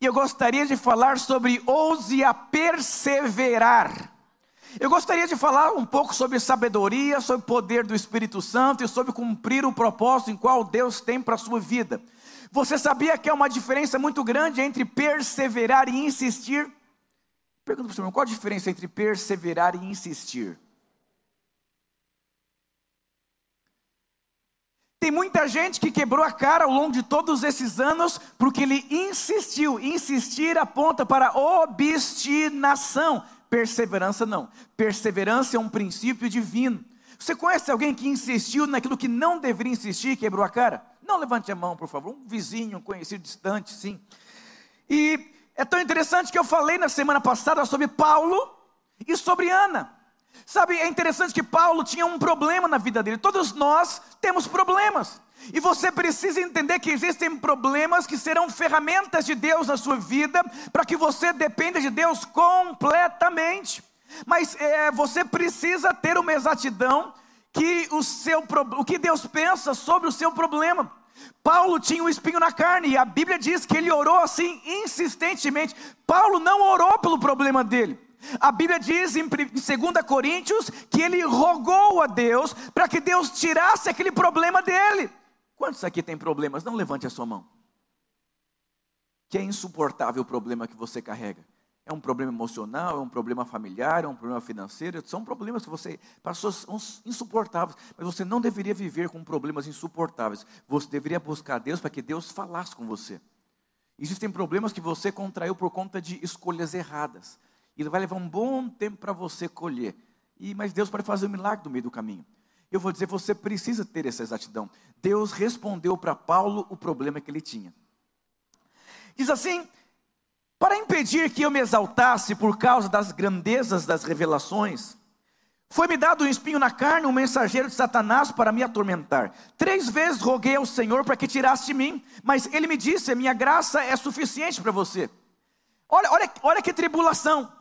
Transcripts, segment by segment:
E eu gostaria de falar sobre ouse a perseverar. Eu gostaria de falar um pouco sobre sabedoria, sobre o poder do Espírito Santo e sobre cumprir o propósito em qual Deus tem para a sua vida. Você sabia que há uma diferença muito grande entre perseverar e insistir? Pergunta para o senhor, qual a diferença entre perseverar e insistir? Tem muita gente que quebrou a cara ao longo de todos esses anos porque ele insistiu. Insistir aponta para obstinação. Perseverança não. Perseverança é um princípio divino. Você conhece alguém que insistiu naquilo que não deveria insistir e quebrou a cara? Não levante a mão, por favor. Um vizinho, um conhecido distante, sim. E é tão interessante que eu falei na semana passada sobre Paulo e sobre Ana. Sabe, é interessante que Paulo tinha um problema na vida dele. Todos nós temos problemas. E você precisa entender que existem problemas que serão ferramentas de Deus na sua vida, para que você dependa de Deus completamente. Mas é, você precisa ter uma exatidão que o, seu, o que Deus pensa sobre o seu problema. Paulo tinha um espinho na carne, e a Bíblia diz que ele orou assim insistentemente. Paulo não orou pelo problema dele. A Bíblia diz em 2 Coríntios que ele rogou a Deus para que Deus tirasse aquele problema dele. Quantos aqui tem problemas? Não levante a sua mão. Que é insuportável o problema que você carrega. É um problema emocional, é um problema familiar, é um problema financeiro, são problemas que você passou insuportáveis, mas você não deveria viver com problemas insuportáveis. Você deveria buscar Deus para que Deus falasse com você. Existem problemas que você contraiu por conta de escolhas erradas. E vai levar um bom tempo para você colher. E, mas Deus pode fazer um milagre no meio do caminho. Eu vou dizer, você precisa ter essa exatidão. Deus respondeu para Paulo o problema que ele tinha. Diz assim: para impedir que eu me exaltasse por causa das grandezas das revelações, foi-me dado um espinho na carne, um mensageiro de Satanás para me atormentar. Três vezes roguei ao Senhor para que tirasse de mim, mas ele me disse: minha graça é suficiente para você. Olha, olha, olha que tribulação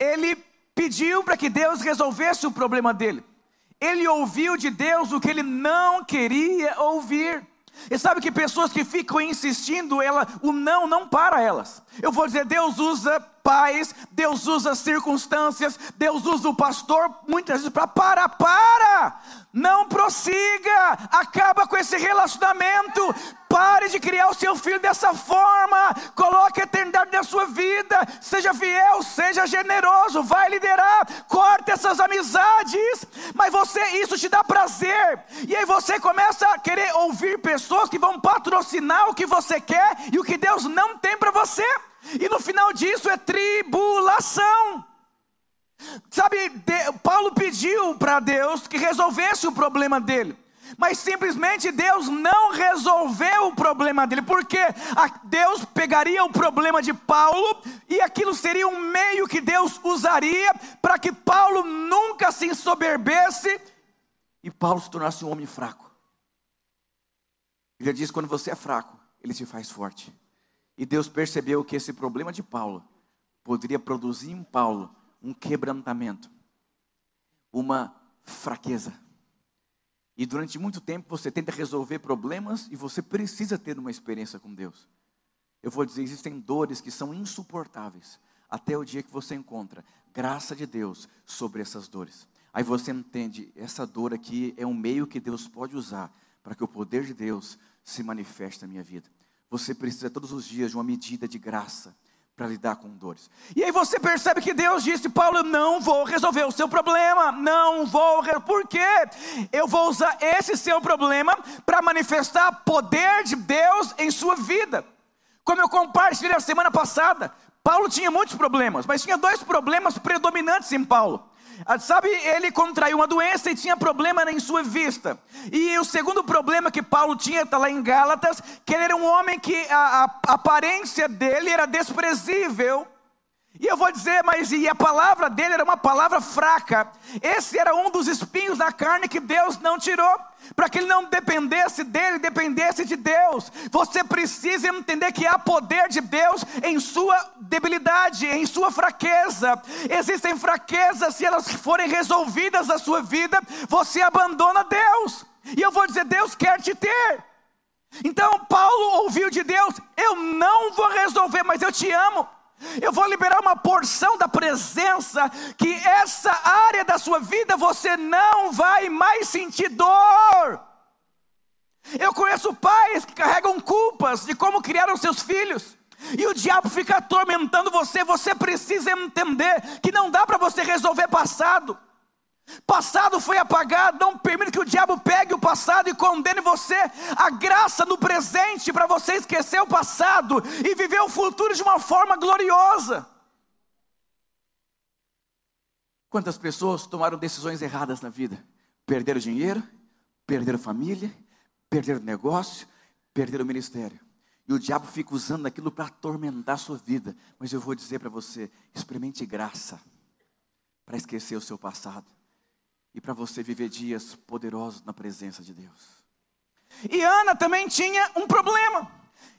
ele pediu para que Deus resolvesse o problema dele. Ele ouviu de Deus o que ele não queria ouvir. E sabe que pessoas que ficam insistindo, ela, o não não para elas. Eu vou dizer, Deus usa pais, Deus usa circunstâncias, Deus usa o pastor muitas vezes para para, para, não prossiga, acaba com esse relacionamento, pare de criar o seu filho dessa forma, coloque a eternidade na sua vida, seja fiel, seja generoso, vai liderar, corte essas amizades, mas você, isso te dá prazer, e aí você começa a querer ouvir pessoas que vão patrocinar o que você quer e o que Deus não tem para você. E no final disso é tribulação. Sabe, Paulo pediu para Deus que resolvesse o problema dele. Mas simplesmente Deus não resolveu o problema dele, porque Deus pegaria o problema de Paulo e aquilo seria um meio que Deus usaria para que Paulo nunca se ensoberbesse e Paulo se tornasse um homem fraco. Ele diz: quando você é fraco, ele te faz forte. E Deus percebeu que esse problema de Paulo poderia produzir em Paulo um quebrantamento, uma fraqueza. E durante muito tempo você tenta resolver problemas e você precisa ter uma experiência com Deus. Eu vou dizer, existem dores que são insuportáveis até o dia que você encontra graça de Deus sobre essas dores. Aí você entende, essa dor aqui é um meio que Deus pode usar para que o poder de Deus se manifeste na minha vida. Você precisa todos os dias de uma medida de graça para lidar com dores. E aí você percebe que Deus disse: Paulo, não vou resolver o seu problema, não vou. Por quê? Eu vou usar esse seu problema para manifestar poder de Deus em sua vida. Como eu compartilhei a semana passada, Paulo tinha muitos problemas, mas tinha dois problemas predominantes em Paulo. Ah, sabe, ele contraiu uma doença e tinha problema em sua vista. E o segundo problema que Paulo tinha, está lá em Gálatas, que ele era um homem que a, a aparência dele era desprezível. E eu vou dizer, mas e a palavra dele era uma palavra fraca. Esse era um dos espinhos da carne que Deus não tirou, para que ele não dependesse dele, dependesse de Deus. Você precisa entender que há poder de Deus em sua debilidade, em sua fraqueza. Existem fraquezas, se elas forem resolvidas na sua vida, você abandona Deus. E eu vou dizer, Deus quer te ter. Então Paulo ouviu de Deus: Eu não vou resolver, mas eu te amo. Eu vou liberar uma porção da presença, que essa área da sua vida você não vai mais sentir dor. Eu conheço pais que carregam culpas de como criaram seus filhos. E o diabo fica atormentando você. Você precisa entender que não dá para você resolver passado. Passado foi apagado, não permita que o diabo pegue o passado e condene você. A graça no presente para você esquecer o passado e viver o futuro de uma forma gloriosa. Quantas pessoas tomaram decisões erradas na vida? Perderam dinheiro, perderam família, perderam negócio, perderam ministério. E o diabo fica usando aquilo para atormentar a sua vida. Mas eu vou dizer para você: experimente graça para esquecer o seu passado e para você viver dias poderosos na presença de Deus. E Ana também tinha um problema.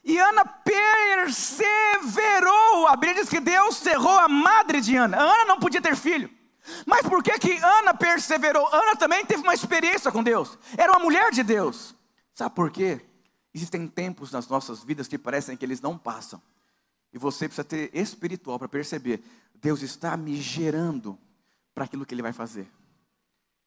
E Ana perseverou. A Bíblia diz que Deus cerrou a madre de Ana. Ana não podia ter filho. Mas por que que Ana perseverou? Ana também teve uma experiência com Deus. Era uma mulher de Deus. Sabe por quê? Existem tempos nas nossas vidas que parecem que eles não passam. E você precisa ter espiritual para perceber. Deus está me gerando para aquilo que Ele vai fazer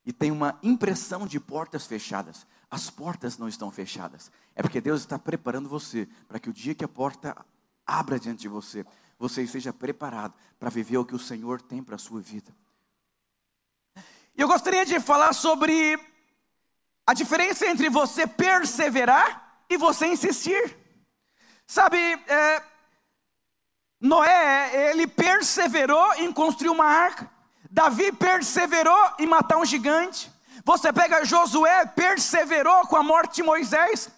e tem uma impressão de portas fechadas. As portas não estão fechadas. É porque Deus está preparando você para que o dia que a porta abra diante de você, você esteja preparado para viver o que o Senhor tem para a sua vida. E eu gostaria de falar sobre a diferença entre você perseverar e você insistir. Sabe, é, Noé, ele perseverou em construir uma arca. Davi perseverou em matar um gigante. Você pega Josué, perseverou com a morte de Moisés.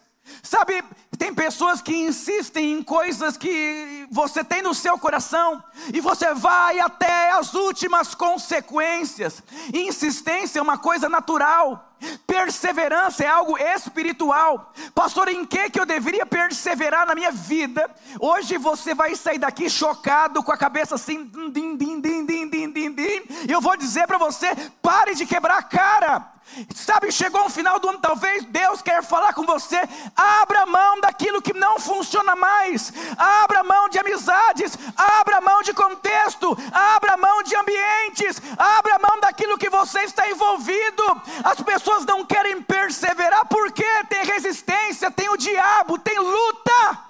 Sabe, tem pessoas que insistem em coisas que você tem no seu coração e você vai até as últimas consequências. Insistência é uma coisa natural. Perseverança é algo espiritual. Pastor, em que que eu deveria perseverar na minha vida? Hoje você vai sair daqui chocado com a cabeça assim, din, din, din, din, din, din, din. E eu vou dizer para você, pare de quebrar a cara. Sabe, chegou o final do ano, talvez Deus quer falar com você. Abra mão daquilo que não funciona mais. Abra mão de amizades. Abra mão de contexto. Abra mão de ambientes. Abra mão daquilo que você está envolvido. As pessoas não querem perseverar porque tem resistência, tem o diabo, tem luta.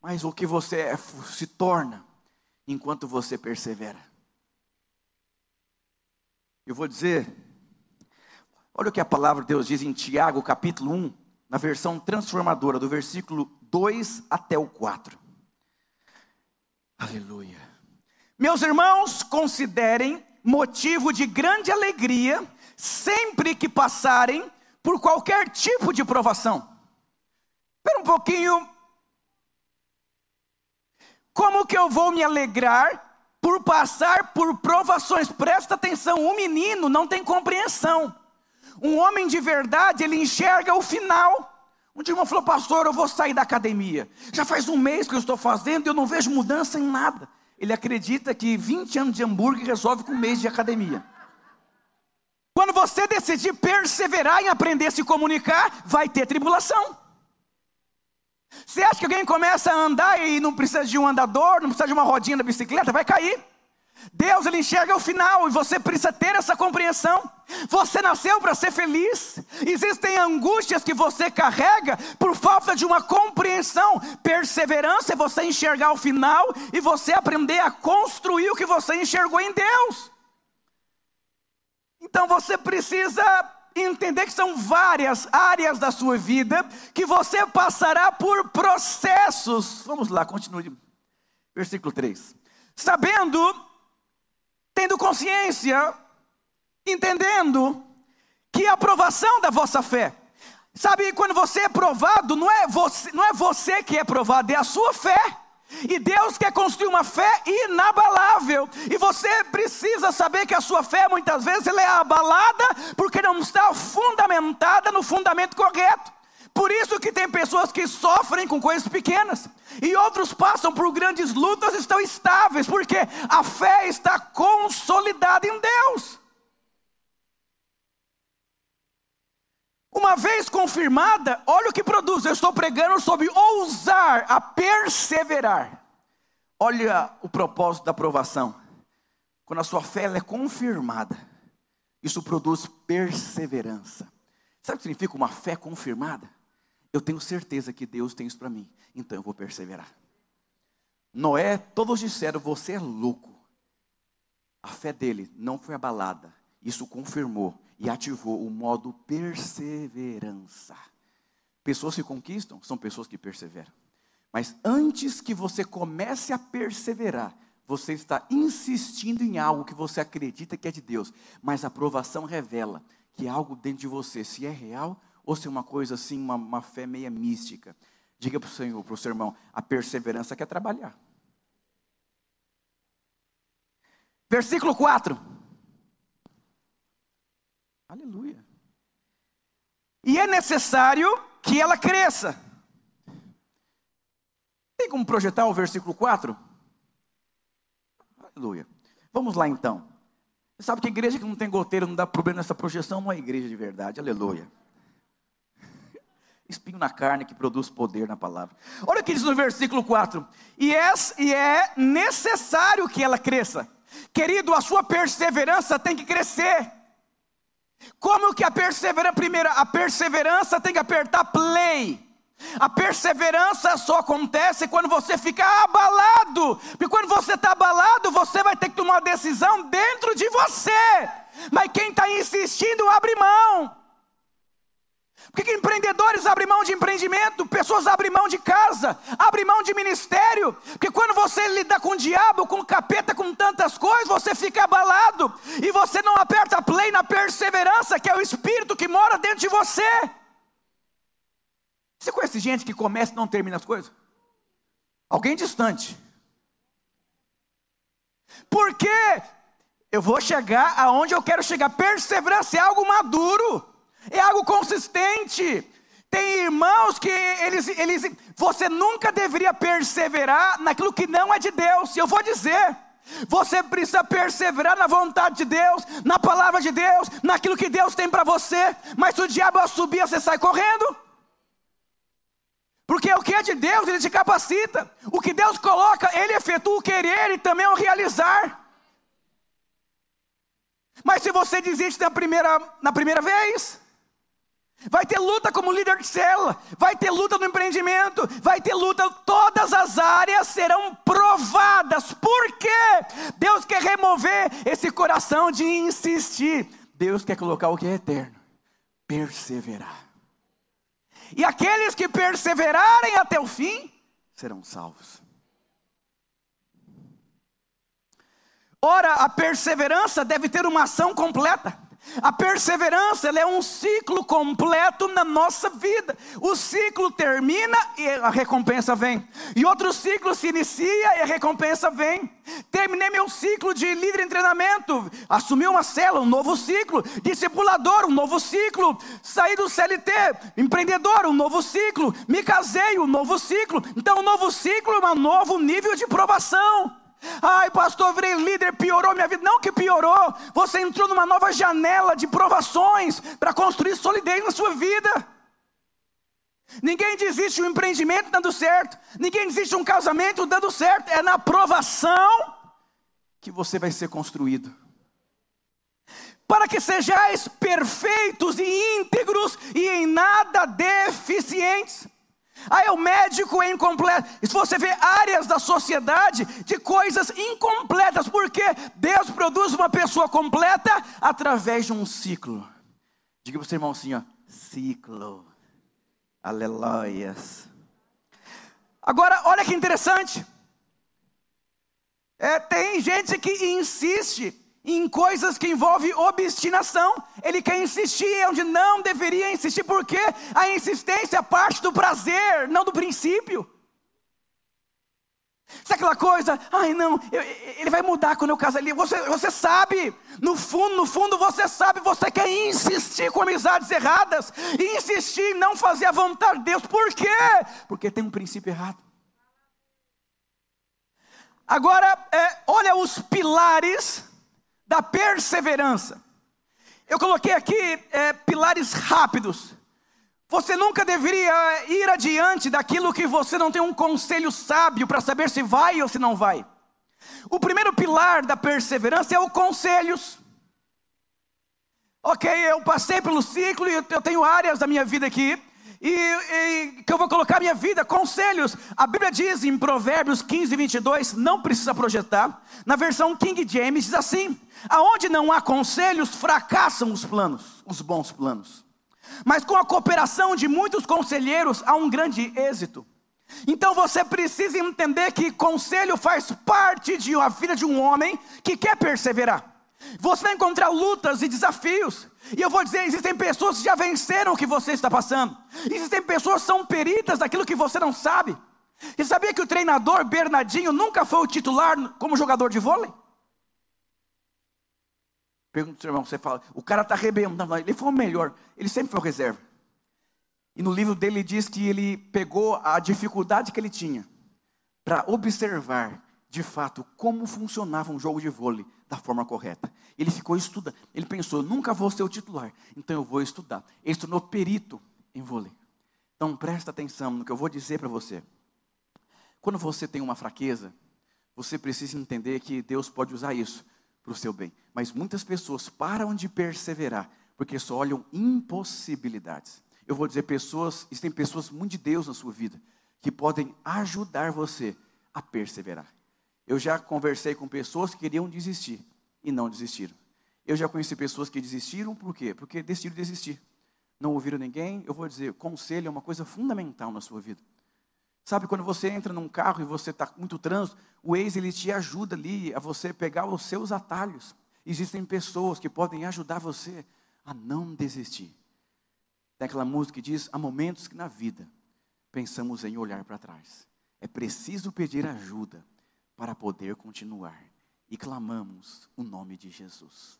Mas o que você é, se torna enquanto você persevera. Eu vou dizer Olha o que a palavra de Deus diz em Tiago, capítulo 1, na versão transformadora, do versículo 2 até o 4. Aleluia. Meus irmãos, considerem motivo de grande alegria sempre que passarem por qualquer tipo de provação. Espera um pouquinho. Como que eu vou me alegrar por passar por provações? Presta atenção, o menino não tem compreensão. Um homem de verdade, ele enxerga o final. Um dia irmão falou, pastor, eu vou sair da academia. Já faz um mês que eu estou fazendo e eu não vejo mudança em nada. Ele acredita que 20 anos de hambúrguer resolve com um mês de academia. Quando você decidir perseverar em aprender a se comunicar, vai ter tribulação. Você acha que alguém começa a andar e não precisa de um andador, não precisa de uma rodinha da bicicleta, vai cair. Deus ele enxerga o final e você precisa ter essa compreensão. Você nasceu para ser feliz. Existem angústias que você carrega por falta de uma compreensão. Perseverança é você enxergar o final e você aprender a construir o que você enxergou em Deus. Então você precisa entender que são várias áreas da sua vida que você passará por processos. Vamos lá, continue. Versículo 3. Sabendo tendo consciência, entendendo que a aprovação da vossa fé. Sabe, quando você é provado, não é você, não é você que é provado, é a sua fé. E Deus quer construir uma fé inabalável. E você precisa saber que a sua fé muitas vezes ela é abalada porque não está fundamentada no fundamento correto. Por isso que tem pessoas que sofrem com coisas pequenas e outros passam por grandes lutas e estão estáveis, porque a fé está consolidada em Deus. Uma vez confirmada, olha o que produz. Eu estou pregando sobre ousar a perseverar. Olha o propósito da aprovação. Quando a sua fé é confirmada, isso produz perseverança. Sabe o que significa uma fé confirmada? Eu tenho certeza que Deus tem isso para mim, então eu vou perseverar. Noé, todos disseram: Você é louco. A fé dele não foi abalada, isso confirmou e ativou o modo perseverança. Pessoas que conquistam são pessoas que perseveram. Mas antes que você comece a perseverar, você está insistindo em algo que você acredita que é de Deus, mas a aprovação revela que algo dentro de você, se é real ou se é uma coisa assim, uma, uma fé meia mística. Diga para o Senhor, para o seu irmão, a perseverança quer trabalhar. Versículo 4. Aleluia. E é necessário que ela cresça. Tem como projetar o versículo 4? Aleluia. Vamos lá então. Você sabe que igreja que não tem goteiro, não dá problema nessa projeção, não é igreja de verdade. Aleluia. Espinho na carne que produz poder na palavra. Olha o que diz no versículo 4: e é, e é necessário que ela cresça. Querido, a sua perseverança tem que crescer. Como que a perseverança, primeiro, a perseverança tem que apertar play. A perseverança só acontece quando você fica abalado. Porque quando você está abalado, você vai ter que tomar uma decisão dentro de você. Mas quem está insistindo, abre mão. Por que, que empreendedores abrem mão de empreendimento? Pessoas abrem mão de casa, abrem mão de ministério. Porque quando você lida com o diabo, com o capeta, com tantas coisas, você fica abalado. E você não aperta play na perseverança, que é o espírito que mora dentro de você. Você conhece gente que começa e não termina as coisas? Alguém distante. Porque eu vou chegar aonde eu quero chegar. Perseverança é algo maduro é algo consistente. Tem irmãos que eles, eles, você nunca deveria perseverar naquilo que não é de Deus. Eu vou dizer, você precisa perseverar na vontade de Deus, na palavra de Deus, naquilo que Deus tem para você. Mas se o diabo subir, você sai correndo. Porque o que é de Deus, ele te capacita. O que Deus coloca, ele efetua o querer e também o realizar. Mas se você desiste na primeira, na primeira vez, Vai ter luta como líder de célula, vai ter luta no empreendimento, vai ter luta, todas as áreas serão provadas. Por quê? Deus quer remover esse coração de insistir. Deus quer colocar o que é eterno, perseverar. E aqueles que perseverarem até o fim serão salvos. Ora, a perseverança deve ter uma ação completa. A perseverança é um ciclo completo na nossa vida. O ciclo termina e a recompensa vem. E outro ciclo se inicia e a recompensa vem. Terminei meu ciclo de líder em treinamento, assumi uma cela, um novo ciclo, discipulador, um novo ciclo, saí do CLT, empreendedor, um novo ciclo, me casei, um novo ciclo. Então, um novo ciclo é um novo nível de provação. Ai, pastor, virei líder, piorou minha vida. Não que piorou, você entrou numa nova janela de provações para construir solidez na sua vida. Ninguém desiste de um empreendimento dando certo, ninguém desiste de um casamento dando certo, é na provação que você vai ser construído. Para que sejais perfeitos e íntegros e em nada deficientes. Ah, é o médico é incompleto. E se você vê áreas da sociedade de coisas incompletas, porque Deus produz uma pessoa completa através de um ciclo. Diga para o seu irmão assim, ó, ciclo. Aleluias. Agora, olha que interessante. É, tem gente que insiste em coisas que envolvem obstinação. Ele quer insistir onde não deveria insistir, porque a insistência parte do prazer, não do princípio. Sabe aquela coisa, ai não, eu, ele vai mudar quando eu casar ali. Você, você sabe, no fundo, no fundo você sabe, você quer insistir com amizades erradas, insistir em não fazer a vontade de Deus. Por quê? Porque tem um princípio errado. Agora, é, olha os pilares da perseverança. Eu coloquei aqui é, pilares rápidos. Você nunca deveria ir adiante daquilo que você não tem um conselho sábio para saber se vai ou se não vai. O primeiro pilar da perseverança é o conselhos. Ok, eu passei pelo ciclo e eu tenho áreas da minha vida aqui e, e, que eu vou colocar minha vida, conselhos. A Bíblia diz em Provérbios 15, 22, não precisa projetar. Na versão King James diz assim: Aonde não há conselhos, fracassam os planos, os bons planos. Mas com a cooperação de muitos conselheiros, há um grande êxito. Então você precisa entender que conselho faz parte de a vida de um homem que quer perseverar. Você vai encontrar lutas e desafios. E eu vou dizer: existem pessoas que já venceram o que você está passando. Existem pessoas que são peritas daquilo que você não sabe. E sabia que o treinador Bernardinho nunca foi o titular como jogador de vôlei? Pergunta seu irmão, você fala, o cara está arrebentando. Ele foi o melhor, ele sempre foi o reserva. E no livro dele diz que ele pegou a dificuldade que ele tinha para observar de fato como funcionava um jogo de vôlei da forma correta. Ele ficou estudando. Ele pensou: nunca vou ser o titular, então eu vou estudar. Ele se tornou perito em vôlei. Então presta atenção no que eu vou dizer para você. Quando você tem uma fraqueza, você precisa entender que Deus pode usar isso para o seu bem. Mas muitas pessoas param de perseverar porque só olham impossibilidades. Eu vou dizer pessoas, existem pessoas muito de Deus na sua vida que podem ajudar você a perseverar. Eu já conversei com pessoas que queriam desistir e não desistiram. Eu já conheci pessoas que desistiram, por quê? Porque decidiram desistir. Não ouviram ninguém. Eu vou dizer, conselho é uma coisa fundamental na sua vida. Sabe, quando você entra num carro e você está com muito trânsito, o ex ele te ajuda ali a você pegar os seus atalhos. Existem pessoas que podem ajudar você a não desistir. Tem aquela música que diz: há momentos que na vida pensamos em olhar para trás. É preciso pedir ajuda para poder continuar. E clamamos o nome de Jesus.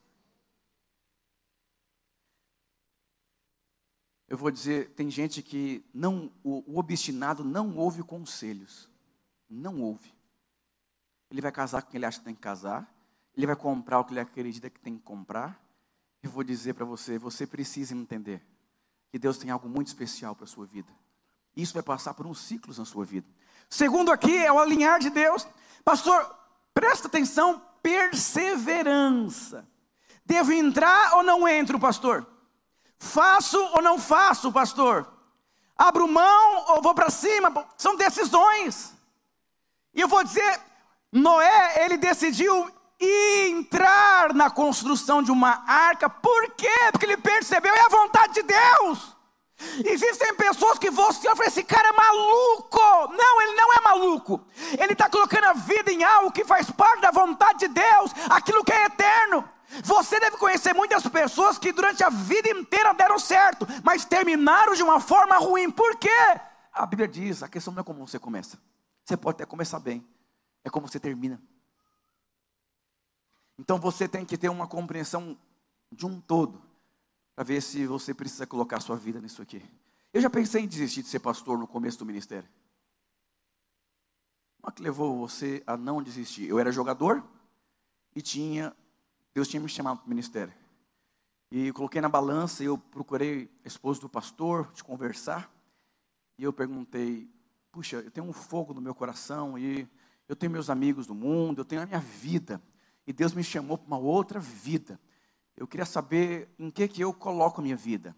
Eu vou dizer, tem gente que não, o, obstinado não ouve conselhos. Não ouve. Ele vai casar com quem ele acha que tem que casar. Ele vai comprar o que ele acredita que tem que comprar. Eu vou dizer para você, você precisa entender que Deus tem algo muito especial para a sua vida. Isso vai passar por uns ciclos na sua vida. Segundo aqui é o alinhar de Deus. Pastor, presta atenção, perseverança. Devo entrar ou não entro, pastor? Faço ou não faço, pastor? Abro mão ou vou para cima? São decisões. E eu vou dizer, Noé, ele decidiu entrar na construção de uma arca. Por quê? Porque ele percebeu, é a vontade de Deus. Existem pessoas que você fala, esse cara é maluco. Não, ele não é maluco. Ele está colocando a vida em algo que faz parte da vontade de Deus, aquilo que é eterno. Você deve conhecer muitas pessoas que durante a vida inteira deram certo, mas terminaram de uma forma ruim. Por quê? A Bíblia diz: a questão não é como você começa. Você pode até começar bem, é como você termina. Então você tem que ter uma compreensão de um todo para ver se você precisa colocar sua vida nisso aqui. Eu já pensei em desistir de ser pastor no começo do ministério. O que levou você a não desistir? Eu era jogador e tinha, Deus tinha me chamado para o ministério. E eu coloquei na balança, eu procurei a esposa do pastor, de conversar. E eu perguntei, puxa, eu tenho um fogo no meu coração e eu tenho meus amigos do mundo, eu tenho a minha vida. E Deus me chamou para uma outra vida. Eu queria saber em que que eu coloco a minha vida.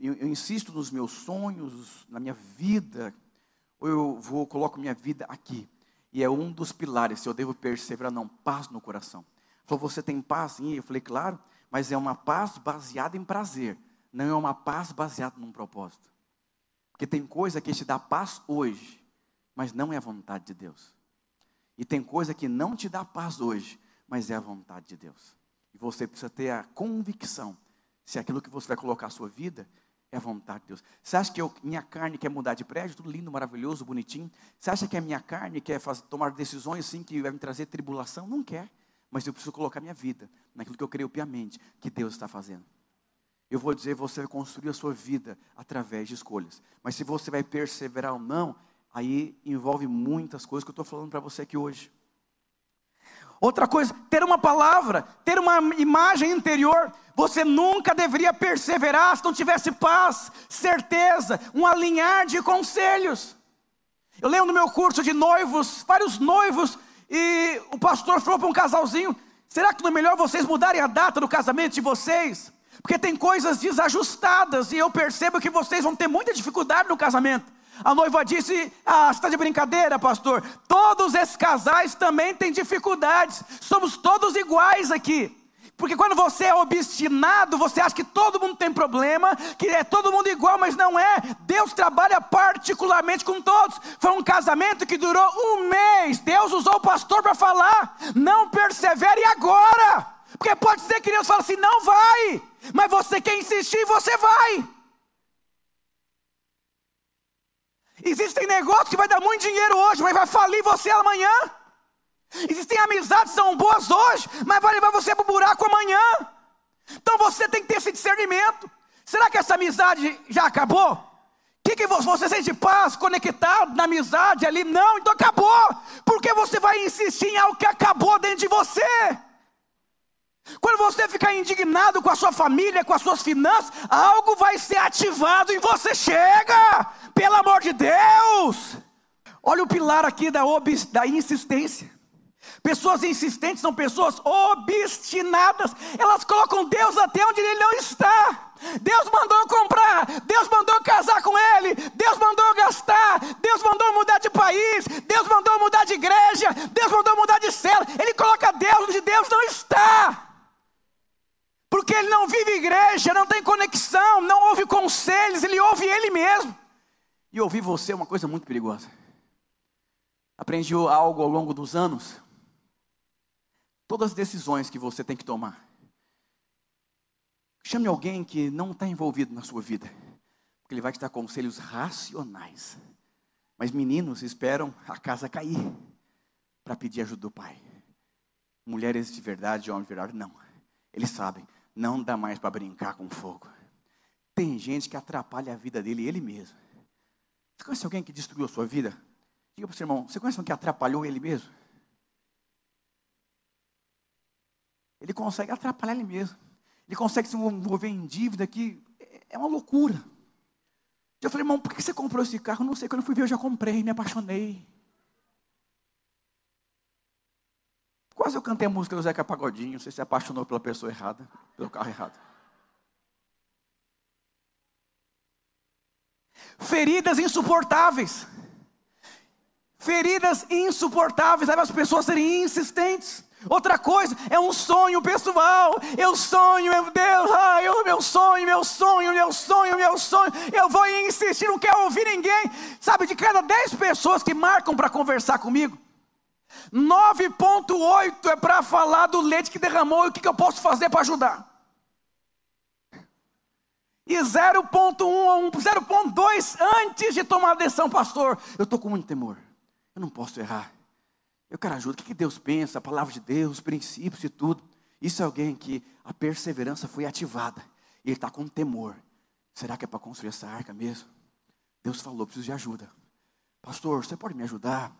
Eu, eu insisto nos meus sonhos, na minha vida, ou eu vou coloco minha vida aqui. E é um dos pilares, se eu devo perseverar, não, paz no coração. Falou, você tem paz? Sim, eu falei, claro, mas é uma paz baseada em prazer, não é uma paz baseada num propósito. Porque tem coisa que te dá paz hoje, mas não é a vontade de Deus. E tem coisa que não te dá paz hoje, mas é a vontade de Deus. E você precisa ter a convicção se aquilo que você vai colocar a sua vida é a vontade de Deus. Você acha que eu, minha carne quer mudar de prédio, tudo lindo, maravilhoso, bonitinho? Você acha que a minha carne quer fazer, tomar decisões assim que vai me trazer tribulação? Não quer. Mas eu preciso colocar minha vida naquilo que eu creio piamente que Deus está fazendo. Eu vou dizer, você vai construir a sua vida através de escolhas. Mas se você vai perseverar ou não, aí envolve muitas coisas que eu estou falando para você aqui hoje. Outra coisa, ter uma palavra, ter uma imagem interior. Você nunca deveria perseverar se não tivesse paz, certeza, um alinhar de conselhos. Eu lembro no meu curso de noivos, vários noivos, e o pastor falou para um casalzinho: será que não é melhor vocês mudarem a data do casamento de vocês? Porque tem coisas desajustadas e eu percebo que vocês vão ter muita dificuldade no casamento. A noiva disse: Ah, você está de brincadeira, pastor. Todos esses casais também têm dificuldades. Somos todos iguais aqui. Porque quando você é obstinado, você acha que todo mundo tem problema, que é todo mundo igual, mas não é. Deus trabalha particularmente com todos. Foi um casamento que durou um mês. Deus usou o pastor para falar: não persevere agora. Porque pode ser que Deus fale assim: não vai. Mas você quer insistir, você vai. Existem negócios que vai dar muito dinheiro hoje, mas vai falir você amanhã. Existem amizades que são boas hoje, mas vai levar você para o buraco amanhã. Então você tem que ter esse discernimento. Será que essa amizade já acabou? Que, que você sente paz, conectado na amizade ali? Não, então acabou. Porque você vai insistir em algo que acabou dentro de você. Quando você ficar indignado com a sua família, com as suas finanças, algo vai ser ativado e você chega, pelo amor de Deus. Olha o pilar aqui da, da insistência. Pessoas insistentes são pessoas obstinadas, elas colocam Deus até onde Ele não está. Deus mandou comprar, Deus mandou casar com Ele, Deus mandou gastar, Deus mandou mudar de país, Deus mandou mudar de igreja, Deus mandou mudar de cela. Ele coloca Deus onde Deus não está. Porque ele não vive igreja, não tem conexão, não ouve conselhos, ele ouve ele mesmo. E ouvir você é uma coisa muito perigosa. Aprendi algo ao longo dos anos. Todas as decisões que você tem que tomar. Chame alguém que não está envolvido na sua vida. Porque ele vai te dar conselhos racionais. Mas meninos esperam a casa cair para pedir ajuda do pai. Mulheres de verdade, homens de verdade, não. Eles sabem não dá mais para brincar com fogo. Tem gente que atrapalha a vida dele ele mesmo. Você conhece alguém que destruiu a sua vida? Diga para o seu irmão, você conhece alguém que atrapalhou ele mesmo? Ele consegue atrapalhar ele mesmo. Ele consegue se envolver em dívida que é uma loucura. Eu falei, irmão, por que você comprou esse carro? Não sei, quando eu fui ver, eu já comprei, me apaixonei. Quase eu cantei a música do Zeca Pagodinho, você se apaixonou pela pessoa errada, pelo carro errado. Feridas insuportáveis. Feridas insuportáveis levam as pessoas a serem insistentes. Outra coisa é um sonho pessoal. Eu sonho, meu Deus, ah, eu, meu sonho, meu sonho, meu sonho, meu sonho. Eu vou insistir, não quero ouvir ninguém. Sabe, de cada dez pessoas que marcam para conversar comigo, 9,8 é para falar do leite que derramou e o que, que eu posso fazer para ajudar. E 0,1 ou 0,2 antes de tomar a decisão, pastor, eu estou com muito temor. Eu não posso errar. Eu quero ajuda. O que, que Deus pensa? A palavra de Deus, princípios e tudo. Isso é alguém que a perseverança foi ativada. E ele está com temor. Será que é para construir essa arca mesmo? Deus falou, preciso de ajuda. Pastor, você pode me ajudar?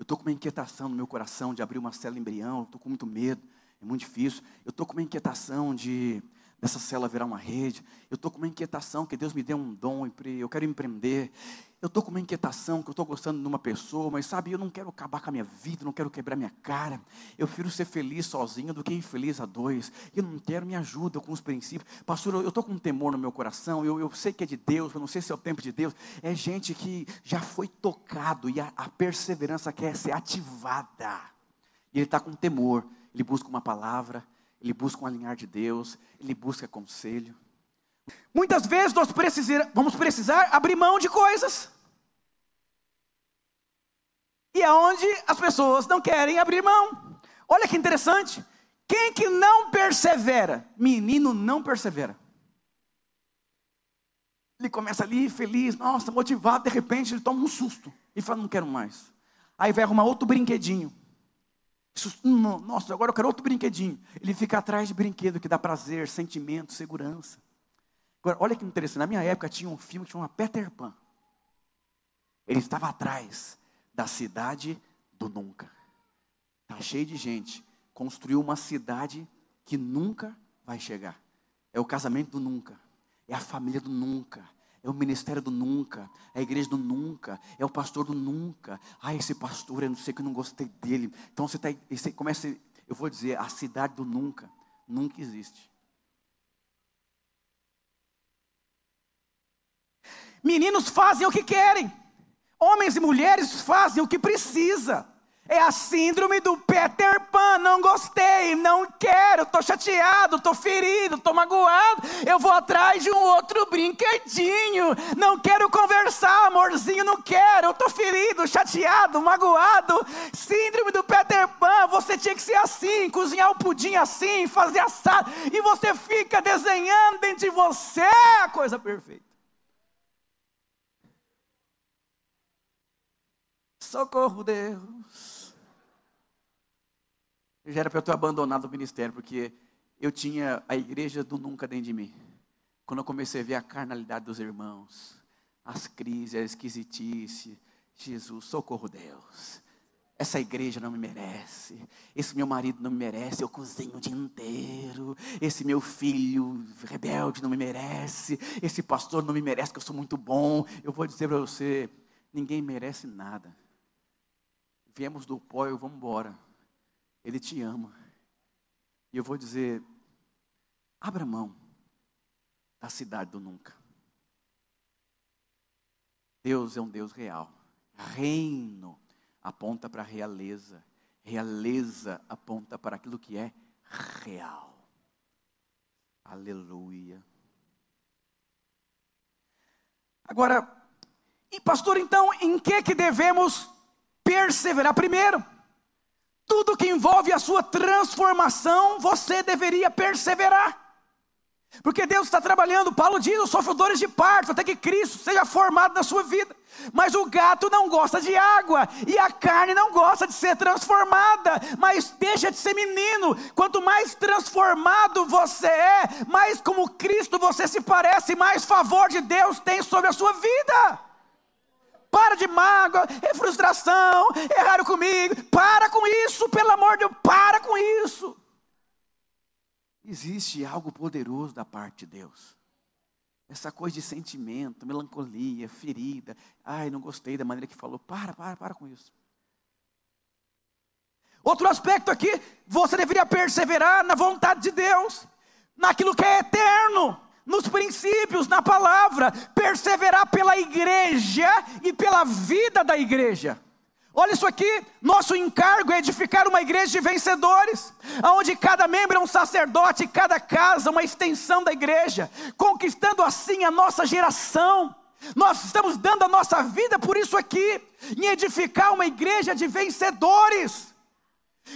Eu estou com uma inquietação no meu coração de abrir uma célula embrião, estou com muito medo, é muito difícil. Eu estou com uma inquietação de dessa célula virar uma rede. Eu estou com uma inquietação que Deus me deu um dom, eu quero empreender. Eu estou com uma inquietação que eu estou gostando de uma pessoa, mas sabe, eu não quero acabar com a minha vida, não quero quebrar minha cara. Eu prefiro ser feliz sozinho do que infeliz a dois. Eu não quero, me ajuda com os princípios. Pastor, eu estou com um temor no meu coração, eu, eu sei que é de Deus, eu não sei se é o tempo de Deus. É gente que já foi tocado e a, a perseverança quer ser ativada. E ele está com temor, ele busca uma palavra, ele busca um alinhar de Deus, ele busca conselho. Muitas vezes nós precisar, vamos precisar abrir mão de coisas. E é onde as pessoas não querem abrir mão. Olha que interessante. Quem que não persevera? Menino não persevera. Ele começa ali feliz, nossa, motivado, de repente ele toma um susto e fala: Não quero mais. Aí vai arrumar outro brinquedinho. Nossa, agora eu quero outro brinquedinho. Ele fica atrás de brinquedo que dá prazer, sentimento, segurança. Agora, olha que interessante. Na minha época tinha um filme que chamava Peter Pan. Ele estava atrás da cidade do nunca. Está cheio de gente construiu uma cidade que nunca vai chegar. É o casamento do nunca, é a família do nunca, é o ministério do nunca, é a igreja do nunca, é o pastor do nunca. Ah, esse pastor, eu não sei que eu não gostei dele. Então você, tá, você começa, eu vou dizer, a cidade do nunca, nunca existe. Meninos fazem o que querem. Homens e mulheres fazem o que precisa. É a síndrome do Peter Pan. Não gostei, não quero, estou chateado, estou ferido, estou magoado. Eu vou atrás de um outro brinquedinho. Não quero conversar, amorzinho, não quero. Estou ferido, chateado, magoado. Síndrome do Peter Pan. Você tinha que ser assim, cozinhar o pudim assim, fazer assado. E você fica desenhando dentro de você a coisa perfeita. Socorro, Deus. Já era para eu ter abandonado o ministério, porque eu tinha a igreja do nunca dentro de mim. Quando eu comecei a ver a carnalidade dos irmãos, as crises, a esquisitice, Jesus, socorro, Deus. Essa igreja não me merece. Esse meu marido não me merece. Eu cozinho o dia inteiro. Esse meu filho rebelde não me merece. Esse pastor não me merece, que eu sou muito bom. Eu vou dizer para você: ninguém merece nada. Viemos do pó e vamos embora. Ele te ama. E eu vou dizer: abra mão da cidade do nunca. Deus é um Deus real. Reino aponta para a realeza. Realeza aponta para aquilo que é real. Aleluia. Agora, e pastor, então, em que que devemos perseverar. Primeiro, tudo que envolve a sua transformação, você deveria perseverar. Porque Deus está trabalhando, Paulo diz, os sofredores de parto, até que Cristo seja formado na sua vida. Mas o gato não gosta de água, e a carne não gosta de ser transformada, mas deixa de ser menino. Quanto mais transformado você é, mais como Cristo você se parece, mais favor de Deus tem sobre a sua vida. Para de mágoa, é frustração, erraram comigo. Para com isso, pelo amor de Deus, para com isso. Existe algo poderoso da parte de Deus. Essa coisa de sentimento, melancolia, ferida. Ai, não gostei da maneira que falou. Para, para, para com isso. Outro aspecto aqui, você deveria perseverar na vontade de Deus, naquilo que é eterno nos princípios, na palavra, perseverar pela igreja e pela vida da igreja. Olha isso aqui, nosso encargo é edificar uma igreja de vencedores, onde cada membro é um sacerdote, cada casa uma extensão da igreja, conquistando assim a nossa geração. Nós estamos dando a nossa vida por isso aqui, em edificar uma igreja de vencedores.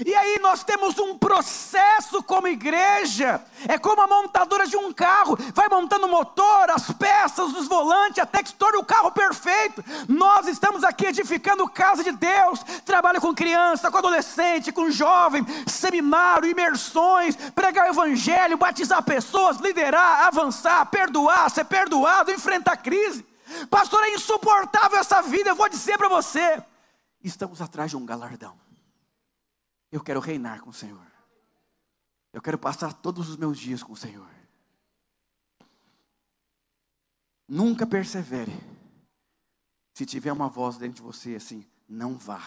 E aí nós temos um processo como igreja, é como a montadora de um carro, vai montando o motor, as peças, os volantes, até que se torne o carro perfeito. Nós estamos aqui edificando casa de Deus, trabalho com criança, com adolescente, com jovem, seminário, imersões, pregar o evangelho, batizar pessoas, liderar, avançar, perdoar, ser perdoado, enfrentar crise. Pastor, é insuportável essa vida, eu vou dizer para você. Estamos atrás de um galardão. Eu quero reinar com o Senhor. Eu quero passar todos os meus dias com o Senhor. Nunca persevere. Se tiver uma voz dentro de você assim, não vá,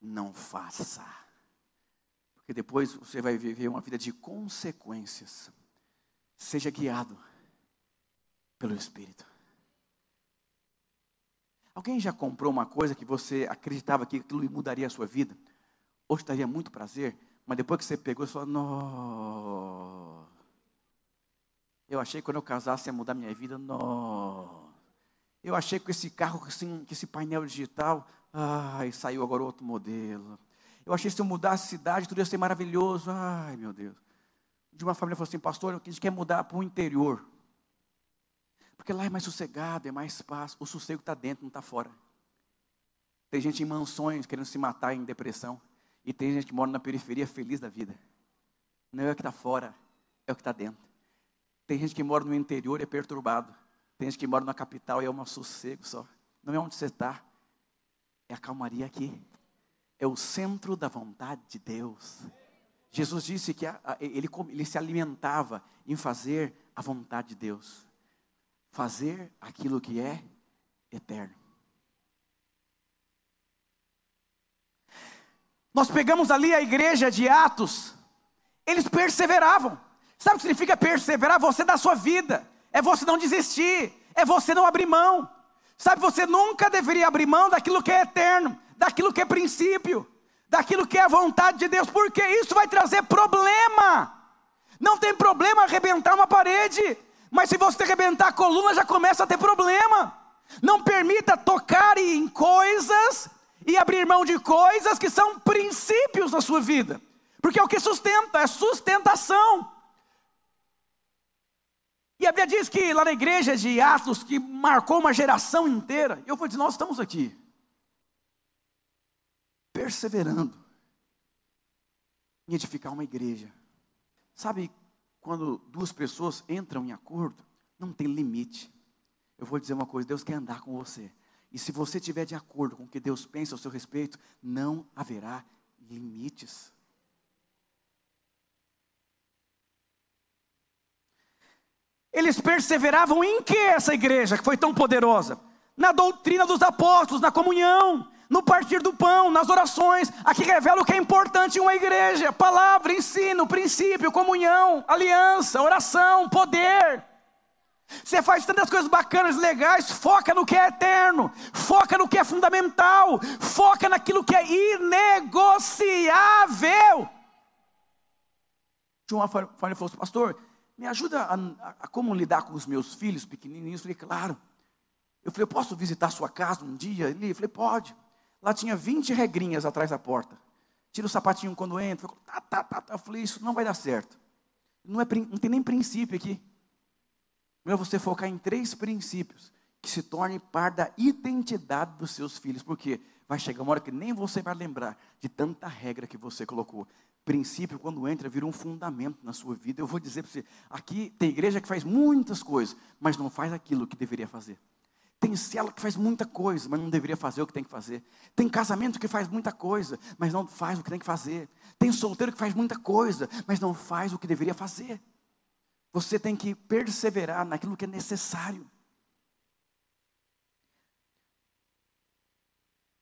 não faça. Porque depois você vai viver uma vida de consequências. Seja guiado pelo Espírito. Alguém já comprou uma coisa que você acreditava que aquilo mudaria a sua vida? Hoje daria muito prazer, mas depois que você pegou, você falou, não. Eu achei que quando eu casasse ia mudar minha vida, não. Eu achei que esse carro, assim, que esse painel digital, ai, saiu agora outro modelo. Eu achei que se eu mudasse a cidade, tudo ia ser maravilhoso. Ai, meu Deus. De uma família falou assim, pastor, a gente quer mudar para o interior. Porque lá é mais sossegado, é mais paz. O sossego está dentro, não está fora. Tem gente em mansões querendo se matar em depressão. E tem gente que mora na periferia feliz da vida. Não é o que está fora, é o que está dentro. Tem gente que mora no interior e é perturbado. Tem gente que mora na capital e é um sossego só. Não é onde você está, é a calmaria aqui. É o centro da vontade de Deus. Jesus disse que ele, ele se alimentava em fazer a vontade de Deus, fazer aquilo que é eterno. Nós pegamos ali a igreja de Atos, eles perseveravam. Sabe o que significa perseverar? Você da sua vida, é você não desistir, é você não abrir mão. Sabe, você nunca deveria abrir mão daquilo que é eterno, daquilo que é princípio, daquilo que é a vontade de Deus, porque isso vai trazer problema. Não tem problema arrebentar uma parede, mas se você arrebentar a coluna, já começa a ter problema. Não permita tocar em coisas e abrir mão de coisas que são princípios na sua vida, porque é o que sustenta, é sustentação. E a Bíblia diz que lá na igreja de Atos, que marcou uma geração inteira, eu vou dizer, nós estamos aqui, perseverando em edificar uma igreja. Sabe, quando duas pessoas entram em acordo, não tem limite. Eu vou dizer uma coisa: Deus quer andar com você. E se você estiver de acordo com o que Deus pensa ao seu respeito, não haverá limites. Eles perseveravam em que essa igreja que foi tão poderosa? Na doutrina dos apóstolos, na comunhão, no partir do pão, nas orações. Aqui revela o que é importante em uma igreja: palavra, ensino, princípio, comunhão, aliança, oração, poder. Você faz tantas coisas bacanas, legais, foca no que é eterno, foca no que é fundamental, foca naquilo que é inegociável. João falou assim, pastor, me ajuda a, a, a, como lidar com os meus filhos pequenininhos? Eu falei, claro. Eu falei, eu posso visitar sua casa um dia? Ele, falei, pode. Lá tinha 20 regrinhas atrás da porta. Tira o sapatinho quando entra. Eu falei, tá, tá, tá, tá. Eu falei, isso não vai dar certo. Não, é, não tem nem princípio aqui. Melhor você focar em três princípios que se tornem parte da identidade dos seus filhos. Porque vai chegar uma hora que nem você vai lembrar de tanta regra que você colocou princípio, quando entra, vira um fundamento na sua vida. Eu vou dizer para você: aqui tem igreja que faz muitas coisas, mas não faz aquilo que deveria fazer. Tem célula que faz muita coisa, mas não deveria fazer o que tem que fazer. Tem casamento que faz muita coisa, mas não faz o que tem que fazer. Tem solteiro que faz muita coisa, mas não faz o que deveria fazer. Você tem que perseverar naquilo que é necessário.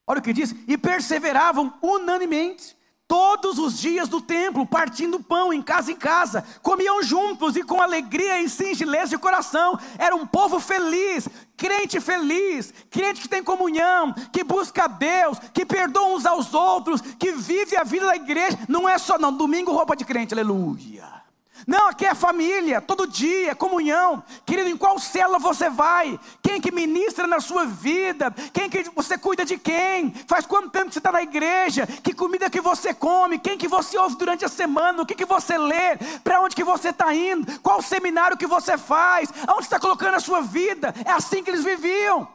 Olha o que diz: e perseveravam unanimemente todos os dias do templo, partindo pão em casa em casa, comiam juntos e com alegria e singeleza de coração, era um povo feliz, crente feliz, crente que tem comunhão, que busca Deus, que perdoa uns aos outros, que vive a vida da igreja, não é só, não, domingo roupa de crente, aleluia. Não, aqui é família, todo dia, comunhão. Querido, em qual célula você vai? Quem que ministra na sua vida? Quem que você cuida de quem? Faz quanto tempo que você está na igreja? Que comida que você come? Quem que você ouve durante a semana? O que que você lê? Para onde que você está indo? Qual seminário que você faz? Aonde está colocando a sua vida? É assim que eles viviam.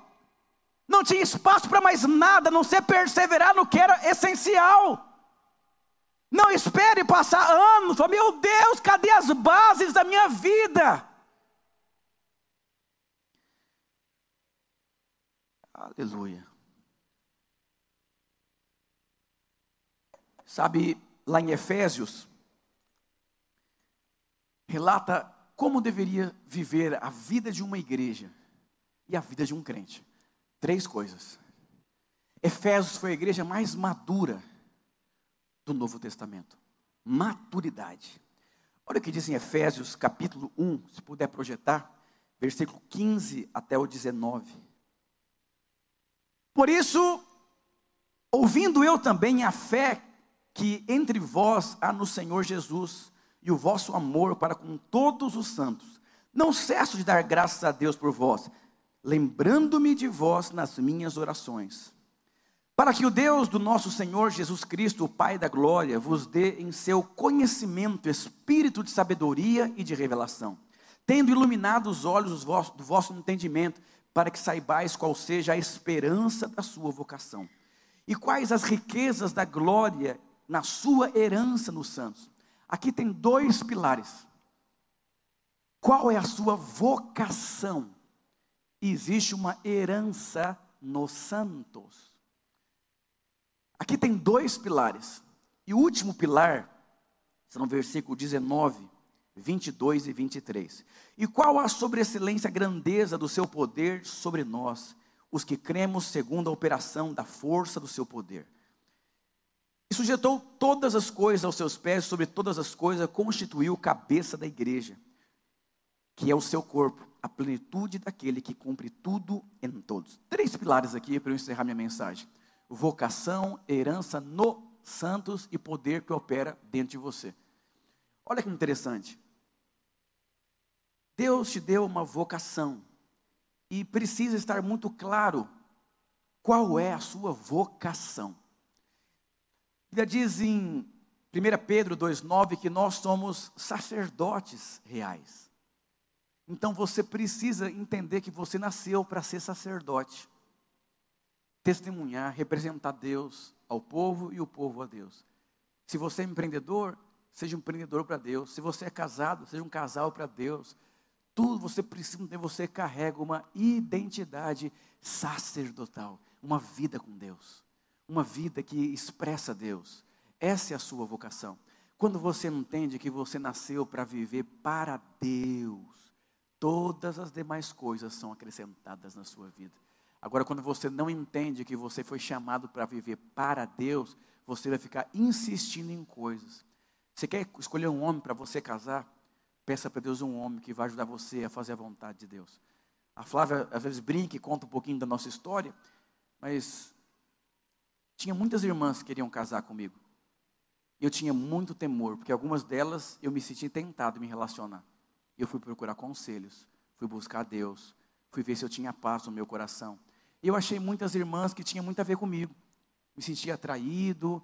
Não tinha espaço para mais nada, não ser perseverar no que era essencial. Não espere passar anos. Oh, meu Deus, cadê as bases da minha vida? Aleluia. Sabe, lá em Efésios, relata como deveria viver a vida de uma igreja e a vida de um crente. Três coisas. Efésios foi a igreja mais madura do Novo Testamento. Maturidade. Olha o que diz em Efésios capítulo 1, se puder projetar, versículo 15 até o 19. Por isso, ouvindo eu também a fé que entre vós há no Senhor Jesus e o vosso amor para com todos os santos, não cesso de dar graças a Deus por vós, lembrando-me de vós nas minhas orações para que o Deus do nosso Senhor Jesus Cristo, o Pai da glória, vos dê em seu conhecimento espírito de sabedoria e de revelação, tendo iluminado os olhos do vosso, entendimento, para que saibais qual seja a esperança da sua vocação, e quais as riquezas da glória na sua herança nos santos. Aqui tem dois pilares. Qual é a sua vocação? Existe uma herança nos santos. Aqui tem dois pilares. E o último pilar São versículo 19, 22 e 23. E qual a sobreexcelência, a grandeza do seu poder sobre nós, os que cremos segundo a operação da força do seu poder? E sujeitou todas as coisas aos seus pés, sobre todas as coisas constituiu cabeça da igreja, que é o seu corpo, a plenitude daquele que cumpre tudo em todos. Três pilares aqui para eu encerrar minha mensagem: vocação, herança no santos e poder que opera dentro de você. Olha que interessante. Deus te deu uma vocação e precisa estar muito claro qual é a sua vocação. Bíblia diz em 1 Pedro 2,9 que nós somos sacerdotes reais. Então você precisa entender que você nasceu para ser sacerdote, testemunhar, representar Deus ao povo e o povo a Deus. Se você é empreendedor, seja um empreendedor para Deus. Se você é casado, seja um casal para Deus. Tudo você precisa ter, você carrega uma identidade sacerdotal, uma vida com Deus uma vida que expressa Deus. Essa é a sua vocação. Quando você entende que você nasceu para viver para Deus, todas as demais coisas são acrescentadas na sua vida. Agora, quando você não entende que você foi chamado para viver para Deus, você vai ficar insistindo em coisas. Você quer escolher um homem para você casar? Peça para Deus um homem que vai ajudar você a fazer a vontade de Deus. A Flávia às vezes brinca e conta um pouquinho da nossa história, mas tinha muitas irmãs que queriam casar comigo. Eu tinha muito temor, porque algumas delas eu me senti tentado em me relacionar. Eu fui procurar conselhos, fui buscar Deus, fui ver se eu tinha paz no meu coração. Eu achei muitas irmãs que tinham muito a ver comigo. Me sentia atraído,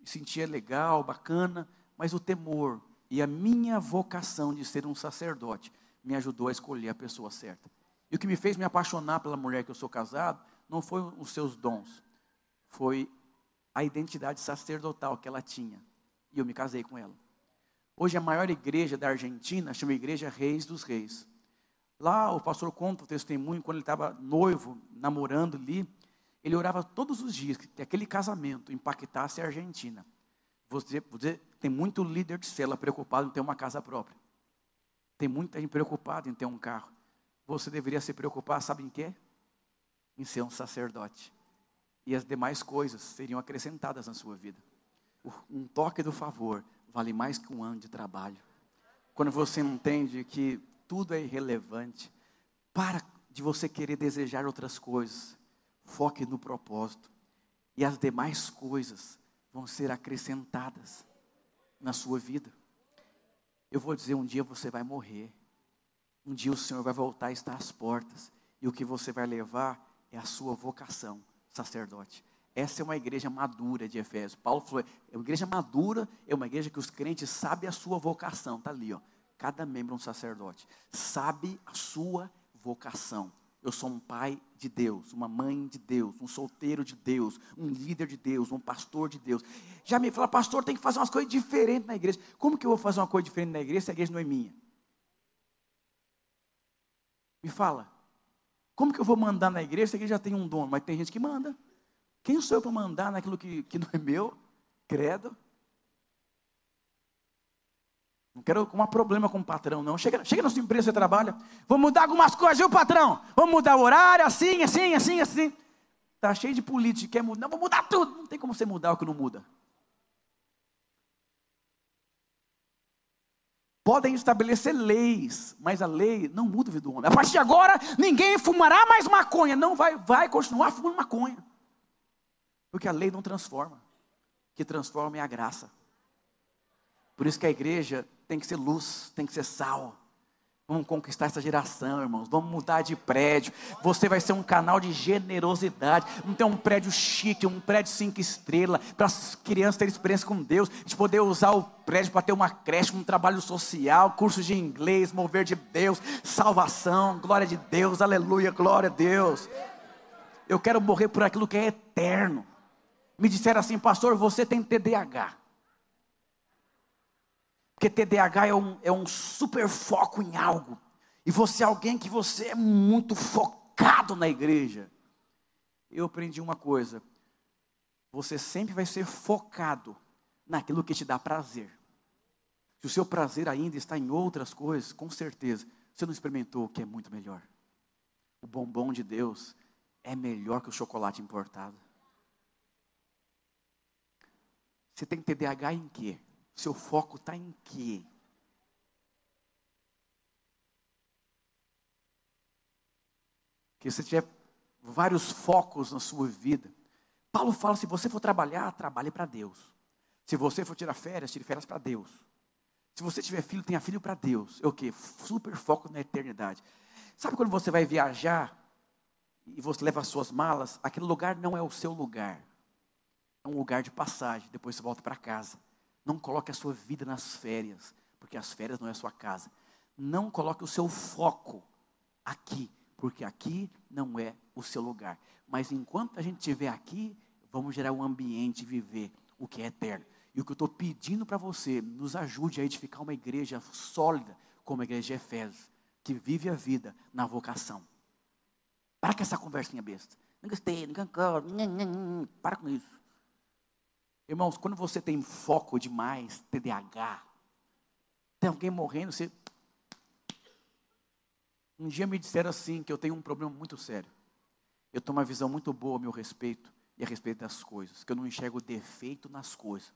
me sentia legal, bacana, mas o temor e a minha vocação de ser um sacerdote me ajudou a escolher a pessoa certa. E o que me fez me apaixonar pela mulher que eu sou casado não foi os seus dons, foi a identidade sacerdotal que ela tinha. E eu me casei com ela. Hoje a maior igreja da Argentina chama Igreja Reis dos Reis. Lá o pastor conta o testemunho, quando ele estava noivo, namorando ali, ele orava todos os dias que aquele casamento impactasse a Argentina. Você, você tem muito líder de cela preocupado em ter uma casa própria. Tem muita gente preocupada em ter um carro. Você deveria se preocupar, sabe em quê? Em ser um sacerdote e as demais coisas seriam acrescentadas na sua vida. Um toque do favor vale mais que um ano de trabalho. Quando você entende que tudo é irrelevante, para de você querer desejar outras coisas, foque no propósito, e as demais coisas vão ser acrescentadas na sua vida. Eu vou dizer: um dia você vai morrer, um dia o Senhor vai voltar e estar às portas, e o que você vai levar é a sua vocação sacerdote. Essa é uma igreja madura de Efésios. Paulo falou: é uma igreja madura, é uma igreja que os crentes sabem a sua vocação. Está ali, ó. Cada membro um sacerdote. Sabe a sua vocação. Eu sou um pai de Deus, uma mãe de Deus, um solteiro de Deus, um líder de Deus, um pastor de Deus. Já me fala, pastor, tem que fazer umas coisas diferentes na igreja. Como que eu vou fazer uma coisa diferente na igreja se a igreja não é minha? Me fala. Como que eu vou mandar na igreja se a igreja já tem um dono? Mas tem gente que manda. Quem sou eu para mandar naquilo que, que não é meu? Credo. Não quero arrumar problema com o patrão, não. Chega, chega na sua empresa, você trabalha. Vamos mudar algumas coisas, viu, patrão? Vamos mudar o horário, assim, assim, assim, assim. Está cheio de política, quer mudar. Não, vou mudar tudo. Não tem como você mudar o que não muda. podem estabelecer leis, mas a lei não muda a vida do homem. A partir de agora, ninguém fumará mais maconha. Não vai, vai continuar fumando maconha. Porque a lei não transforma. O que transforma é a graça. Por isso que a igreja tem que ser luz, tem que ser sal. Vamos conquistar essa geração, irmãos. Vamos mudar de prédio. Você vai ser um canal de generosidade. Não tem um prédio chique, um prédio cinco estrelas, para as crianças terem experiência com Deus, de poder usar o prédio para ter uma creche, um trabalho social, curso de inglês, mover de Deus, salvação, glória de Deus, aleluia, glória a Deus. Eu quero morrer por aquilo que é eterno. Me disseram assim, pastor, você tem TDAH. Porque TDAH é um, é um super foco em algo. E você é alguém que você é muito focado na igreja. Eu aprendi uma coisa. Você sempre vai ser focado naquilo que te dá prazer. Se o seu prazer ainda está em outras coisas, com certeza, você não experimentou o que é muito melhor. O bombom de Deus é melhor que o chocolate importado. Você tem TDAH em quê? Seu foco está em quê? Que você tiver vários focos na sua vida. Paulo fala: se você for trabalhar, trabalhe para Deus. Se você for tirar férias, tire férias para Deus. Se você tiver filho, tenha filho para Deus. É o que? Super foco na eternidade. Sabe quando você vai viajar e você leva as suas malas? Aquele lugar não é o seu lugar. É um lugar de passagem. Depois você volta para casa. Não coloque a sua vida nas férias, porque as férias não é a sua casa. Não coloque o seu foco aqui, porque aqui não é o seu lugar. Mas enquanto a gente estiver aqui, vamos gerar um ambiente e viver o que é eterno. E o que eu estou pedindo para você, nos ajude a edificar uma igreja sólida, como a igreja de Efésios, que vive a vida na vocação. Para com essa conversinha besta. Não gostei, não concordo. Para com isso. Irmãos, quando você tem foco demais, TDAH, tem alguém morrendo, você. Um dia me disseram assim que eu tenho um problema muito sério. Eu tenho uma visão muito boa a meu respeito e a respeito das coisas, que eu não enxergo defeito nas coisas.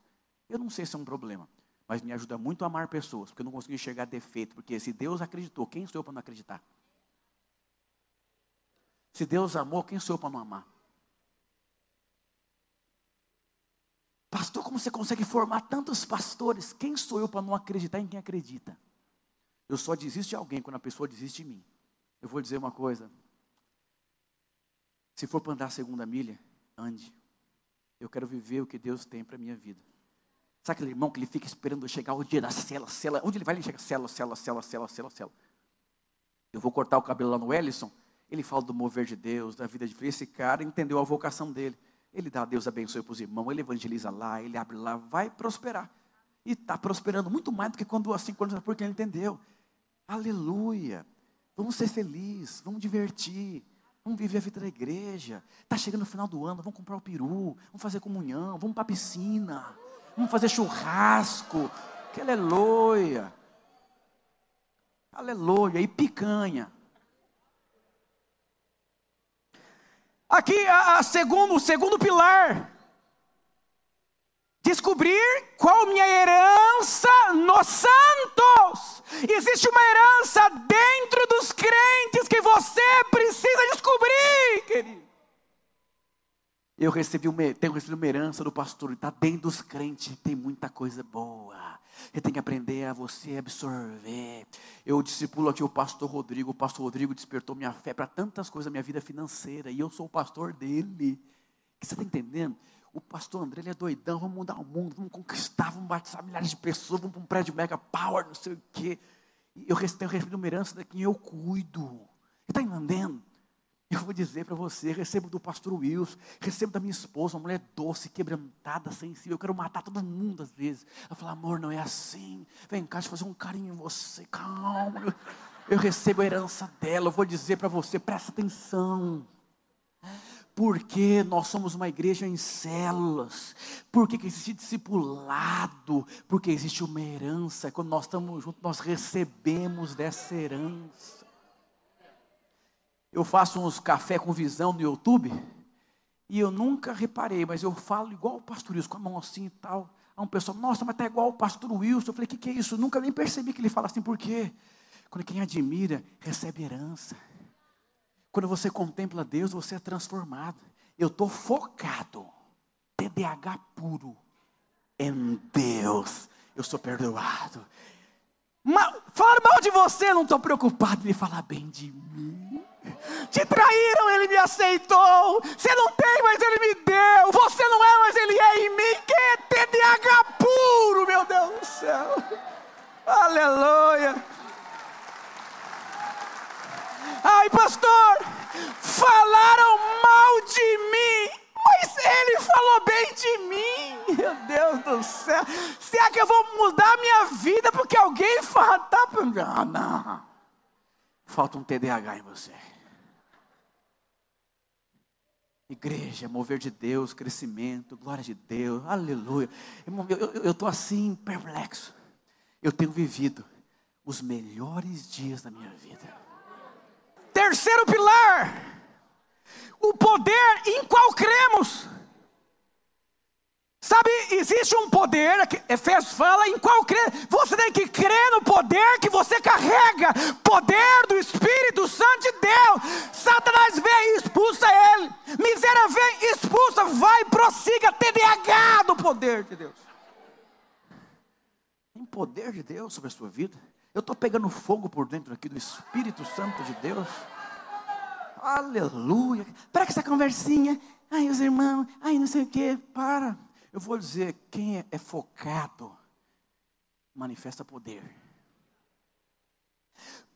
Eu não sei se é um problema, mas me ajuda muito a amar pessoas, porque eu não consigo enxergar defeito, porque se Deus acreditou, quem sou eu para não acreditar? Se Deus amou, quem sou eu para não amar? Pastor, como você consegue formar tantos pastores? Quem sou eu para não acreditar em quem acredita? Eu só desisto de alguém quando a pessoa desiste de mim. Eu vou dizer uma coisa. Se for para andar a segunda milha, ande. Eu quero viver o que Deus tem para a minha vida. Sabe aquele irmão que ele fica esperando chegar o dia da cela, cela? Onde ele vai, ele chega, cela, cela, cela, cela, cela, cela. Eu vou cortar o cabelo lá no Ellison. Ele fala do mover de Deus, da vida de Deus. Esse cara entendeu a vocação dele. Ele dá Deus abençoe para os irmãos, ele evangeliza lá, ele abre lá, vai prosperar. E está prosperando muito mais do que quando assim, quando porque ele entendeu. Aleluia. Vamos ser felizes, vamos divertir. Vamos viver a vida da igreja. Está chegando o final do ano, vamos comprar o peru, vamos fazer comunhão, vamos para a piscina, vamos fazer churrasco. Aleluia. Aleluia. E picanha. Aqui a, a segundo, o segundo pilar. Descobrir qual minha herança nos santos. Existe uma herança dentro dos crentes que você precisa descobrir, querido. Eu recebi uma, tenho recebido uma herança do pastor, está dentro dos crentes, tem muita coisa boa. Você tem que aprender a você absorver. Eu discipulo aqui o pastor Rodrigo. O pastor Rodrigo despertou minha fé para tantas coisas na minha vida financeira. E eu sou o pastor dele. Você está entendendo? O pastor André ele é doidão. Vamos mudar o mundo, vamos conquistar, vamos batizar milhares de pessoas, vamos para um prédio mega power, não sei o quê. Eu tenho recebido uma herança da quem eu cuido. Está entendendo? Eu vou dizer para você, recebo do pastor Wilson, recebo da minha esposa, uma mulher doce, quebrantada, sensível. Eu quero matar todo mundo às vezes. Ela fala, amor, não é assim. Vem cá, deixa eu fazer um carinho em você, calma. Eu recebo a herança dela. Eu vou dizer para você, presta atenção. Porque nós somos uma igreja em células. Porque existe discipulado. Porque existe uma herança. Quando nós estamos juntos, nós recebemos dessa herança. Eu faço uns café com visão no YouTube e eu nunca reparei, mas eu falo igual o pastor Wilson, com a mão assim e tal. Aí um pessoal, nossa, mas tá igual o pastor Wilson. Eu falei, o que, que é isso? Eu nunca nem percebi que ele fala assim, por quê? Quando quem admira, recebe herança. Quando você contempla Deus, você é transformado. Eu estou focado, TDAH puro, em Deus. Eu sou perdoado. Mas, falar mal de você, não estou preocupado em falar bem de mim. Te traíram, ele me aceitou. Você não tem, mas ele me deu. Você não é, mas ele é em mim. Que é TDAH puro, meu Deus do céu. Aleluia. Ai, pastor, falaram mal de mim. Mas ele falou bem de mim. Meu Deus do céu. Será que eu vou mudar minha vida porque alguém fala? Tá, ah, não. Falta um TDAH em você. Igreja, mover de Deus, crescimento, glória de Deus, aleluia. Eu estou assim, perplexo. eu tenho vivido os melhores dias da minha vida. Terceiro pilar, o poder em qual cremos. Sabe, existe um poder, Efésios fala, em qual crer. Você tem que crer no poder que você carrega poder do Espírito Santo de Deus. Satanás vem e expulsa ele. Miséria vem e expulsa. Vai, prossiga, TDAH do poder de Deus. Tem poder de Deus sobre a sua vida. Eu estou pegando fogo por dentro aqui do Espírito Santo de Deus. Aleluia. Para que essa conversinha. Ai, os irmãos, ai, não sei o que. Para. Eu vou dizer, quem é, é focado, manifesta poder.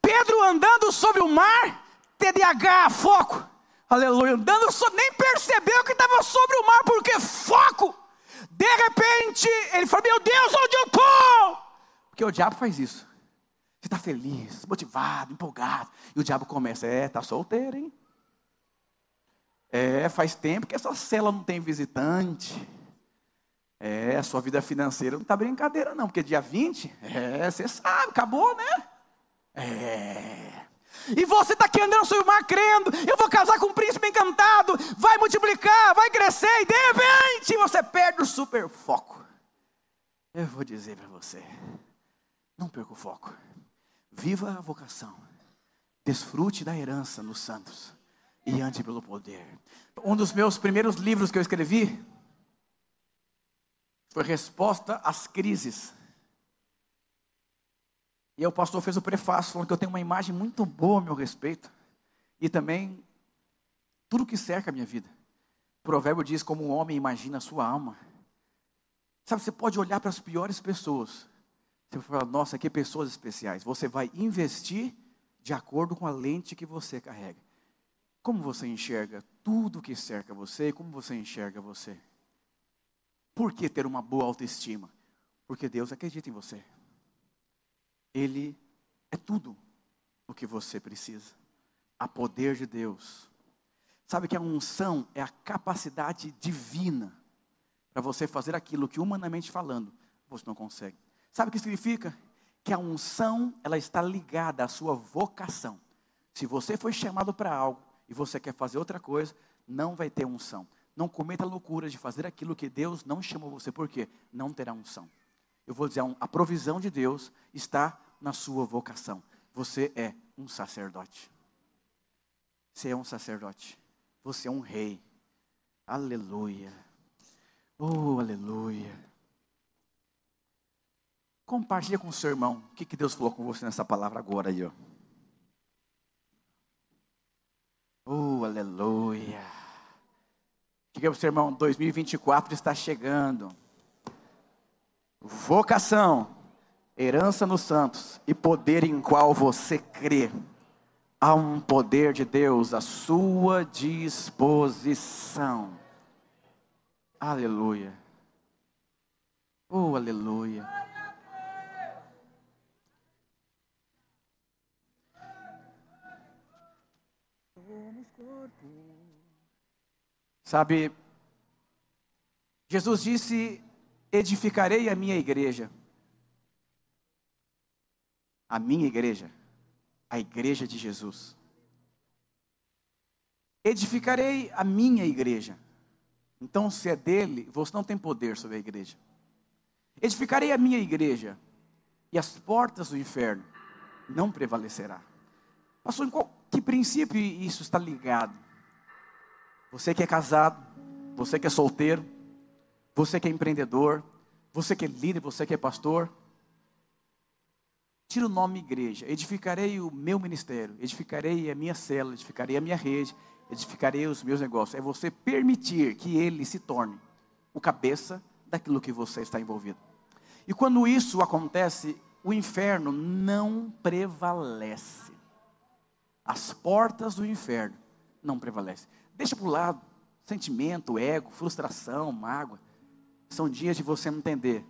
Pedro andando sobre o mar, TDAH, foco. Aleluia. Andando, so, nem percebeu que estava sobre o mar, porque foco. De repente, ele falou: Meu Deus, onde eu estou? Porque o diabo faz isso. Você está feliz, motivado, empolgado. E o diabo começa: É, está solteiro, hein? É, faz tempo que essa cela não tem visitante. É, a sua vida financeira não está brincadeira, não, porque dia 20, é, você sabe, acabou, né? É. E você está aqui andando sobre o mar crendo, eu vou casar com um príncipe encantado, vai multiplicar, vai crescer, e de repente você perde o super foco. Eu vou dizer para você, não perca o foco. Viva a vocação. Desfrute da herança nos santos e ande pelo poder. Um dos meus primeiros livros que eu escrevi, foi resposta às crises. E aí o pastor fez o prefácio falando que eu tenho uma imagem muito boa a meu respeito. E também tudo que cerca a minha vida. O provérbio diz como um homem imagina a sua alma. Sabe, você pode olhar para as piores pessoas. Você vai falar, nossa, que pessoas especiais. Você vai investir de acordo com a lente que você carrega. Como você enxerga tudo que cerca você, como você enxerga você. Por que ter uma boa autoestima? Porque Deus acredita em você. Ele é tudo o que você precisa. A poder de Deus. Sabe que a unção é a capacidade divina para você fazer aquilo que humanamente falando você não consegue. Sabe o que significa? Que a unção ela está ligada à sua vocação. Se você foi chamado para algo e você quer fazer outra coisa, não vai ter unção. Não cometa a loucura de fazer aquilo que Deus não chamou você, porque não terá unção. Eu vou dizer, a provisão de Deus está na sua vocação. Você é um sacerdote. Você é um sacerdote. Você é um rei. Aleluia. Oh, aleluia. Compartilha com o seu irmão o que, que Deus falou com você nessa palavra agora aí, ó. Oh, aleluia. Diga para o seu irmão, 2024 está chegando. Vocação, herança nos santos e poder em qual você crê. Há um poder de Deus à sua disposição. Aleluia. Oh, aleluia. Sabe, Jesus disse: edificarei a minha igreja. A minha igreja, a igreja de Jesus. Edificarei a minha igreja. Então, se é dele, você não tem poder sobre a igreja. Edificarei a minha igreja, e as portas do inferno não prevalecerá. Pastor, em qual, que princípio isso está ligado? Você que é casado, você que é solteiro, você que é empreendedor, você que é líder, você que é pastor. Tira o nome igreja. Edificarei o meu ministério, edificarei a minha célula, edificarei a minha rede, edificarei os meus negócios. É você permitir que ele se torne o cabeça daquilo que você está envolvido. E quando isso acontece, o inferno não prevalece. As portas do inferno não prevalecem. Deixa para o lado. Sentimento, ego, frustração, mágoa. São dias de você entender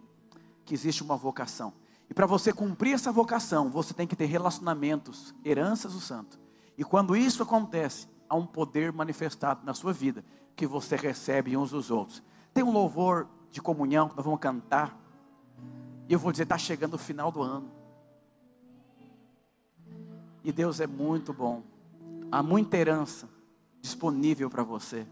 que existe uma vocação. E para você cumprir essa vocação, você tem que ter relacionamentos, heranças do santo. E quando isso acontece, há um poder manifestado na sua vida que você recebe uns dos outros. Tem um louvor de comunhão que nós vamos cantar. E eu vou dizer: está chegando o final do ano. E Deus é muito bom. Há muita herança disponível para você.